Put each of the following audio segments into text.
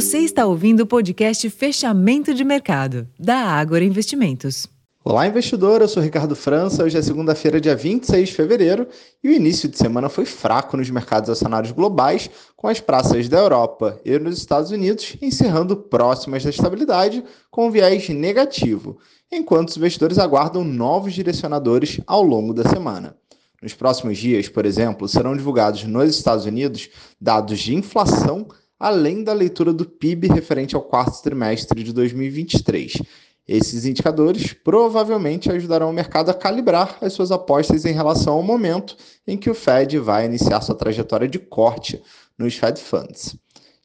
Você está ouvindo o podcast Fechamento de Mercado, da Ágora Investimentos. Olá, investidor. Eu sou Ricardo França. Hoje é segunda-feira, dia 26 de fevereiro, e o início de semana foi fraco nos mercados acionários globais, com as praças da Europa e nos Estados Unidos encerrando próximas da estabilidade, com viés negativo, enquanto os investidores aguardam novos direcionadores ao longo da semana. Nos próximos dias, por exemplo, serão divulgados nos Estados Unidos dados de inflação, além da leitura do PIB referente ao quarto trimestre de 2023 esses indicadores provavelmente ajudarão o mercado a calibrar as suas apostas em relação ao momento em que o Fed vai iniciar sua trajetória de corte nos Fed Funds.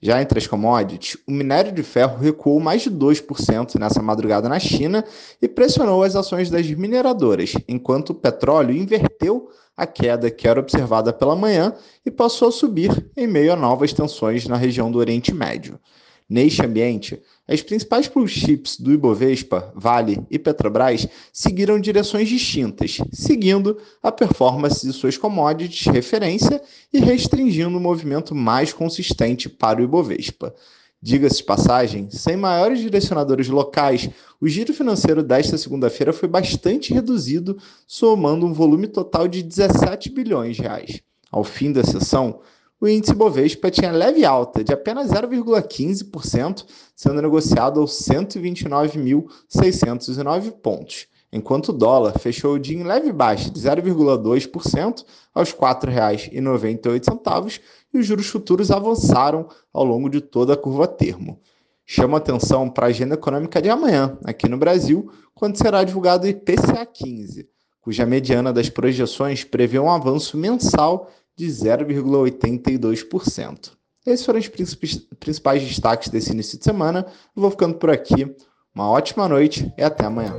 Já entre as commodities, o minério de ferro recuou mais de 2% nessa madrugada na China e pressionou as ações das mineradoras, enquanto o petróleo inverteu a queda que era observada pela manhã e passou a subir em meio a novas tensões na região do Oriente Médio. Neste ambiente, as principais blue chips do Ibovespa, Vale e Petrobras seguiram direções distintas, seguindo a performance de suas commodities de referência e restringindo o movimento mais consistente para o Ibovespa. Diga-se de passagem, sem maiores direcionadores locais, o giro financeiro desta segunda-feira foi bastante reduzido, somando um volume total de 17 bilhões de reais. Ao fim da sessão, o índice Bovespa tinha leve alta de apenas 0,15%, sendo negociado aos 129.609 pontos, enquanto o dólar fechou o dia em leve baixa de 0,2% aos R$ 4,98 e os juros futuros avançaram ao longo de toda a curva termo. Chama atenção para a agenda econômica de amanhã, aqui no Brasil, quando será divulgado o IPCA 15, cuja mediana das projeções prevê um avanço mensal de 0,82%. Esses foram os principais destaques desse início de semana. Vou ficando por aqui. Uma ótima noite e até amanhã.